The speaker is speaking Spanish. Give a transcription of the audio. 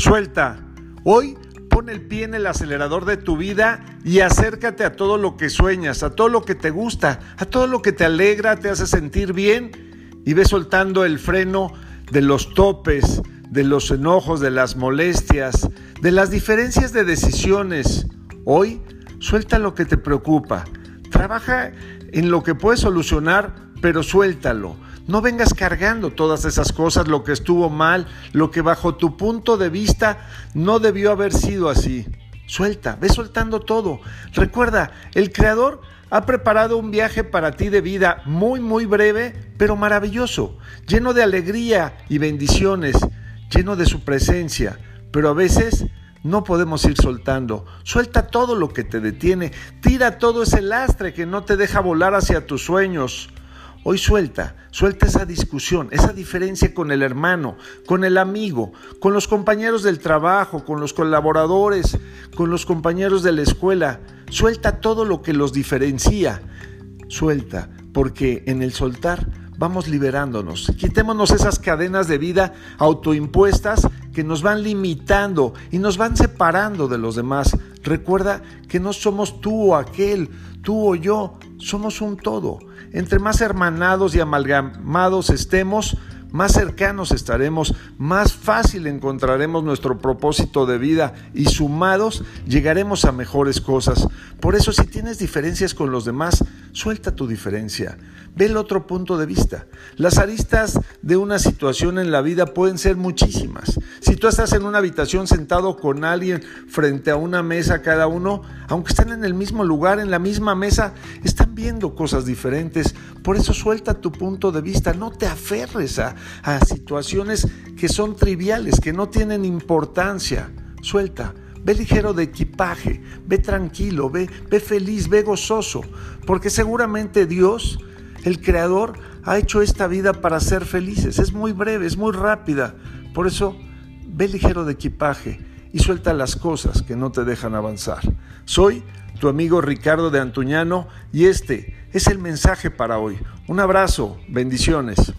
Suelta. Hoy pon el pie en el acelerador de tu vida y acércate a todo lo que sueñas, a todo lo que te gusta, a todo lo que te alegra, te hace sentir bien y ve soltando el freno de los topes, de los enojos, de las molestias, de las diferencias de decisiones. Hoy suelta lo que te preocupa. Trabaja en lo que puedes solucionar, pero suéltalo. No vengas cargando todas esas cosas, lo que estuvo mal, lo que bajo tu punto de vista no debió haber sido así. Suelta, ve soltando todo. Recuerda, el Creador ha preparado un viaje para ti de vida muy, muy breve, pero maravilloso, lleno de alegría y bendiciones, lleno de su presencia. Pero a veces no podemos ir soltando. Suelta todo lo que te detiene. Tira todo ese lastre que no te deja volar hacia tus sueños. Hoy suelta, suelta esa discusión, esa diferencia con el hermano, con el amigo, con los compañeros del trabajo, con los colaboradores, con los compañeros de la escuela. Suelta todo lo que los diferencia. Suelta, porque en el soltar vamos liberándonos. Quitémonos esas cadenas de vida autoimpuestas que nos van limitando y nos van separando de los demás. Recuerda que no somos tú o aquel, tú o yo, somos un todo. Entre más hermanados y amalgamados estemos, más cercanos estaremos, más fácil encontraremos nuestro propósito de vida y sumados llegaremos a mejores cosas. Por eso si tienes diferencias con los demás, suelta tu diferencia. Ve el otro punto de vista. Las aristas de una situación en la vida pueden ser muchísimas. Si tú estás en una habitación sentado con alguien frente a una mesa cada uno, aunque estén en el mismo lugar, en la misma mesa, están viendo cosas diferentes. Por eso suelta tu punto de vista. No te aferres a, a situaciones que son triviales, que no tienen importancia. Suelta. Ve ligero de equipaje, ve tranquilo, ve, ve feliz, ve gozoso, porque seguramente Dios, el Creador, ha hecho esta vida para ser felices. Es muy breve, es muy rápida. Por eso, ve ligero de equipaje y suelta las cosas que no te dejan avanzar. Soy tu amigo Ricardo de Antuñano y este es el mensaje para hoy. Un abrazo, bendiciones.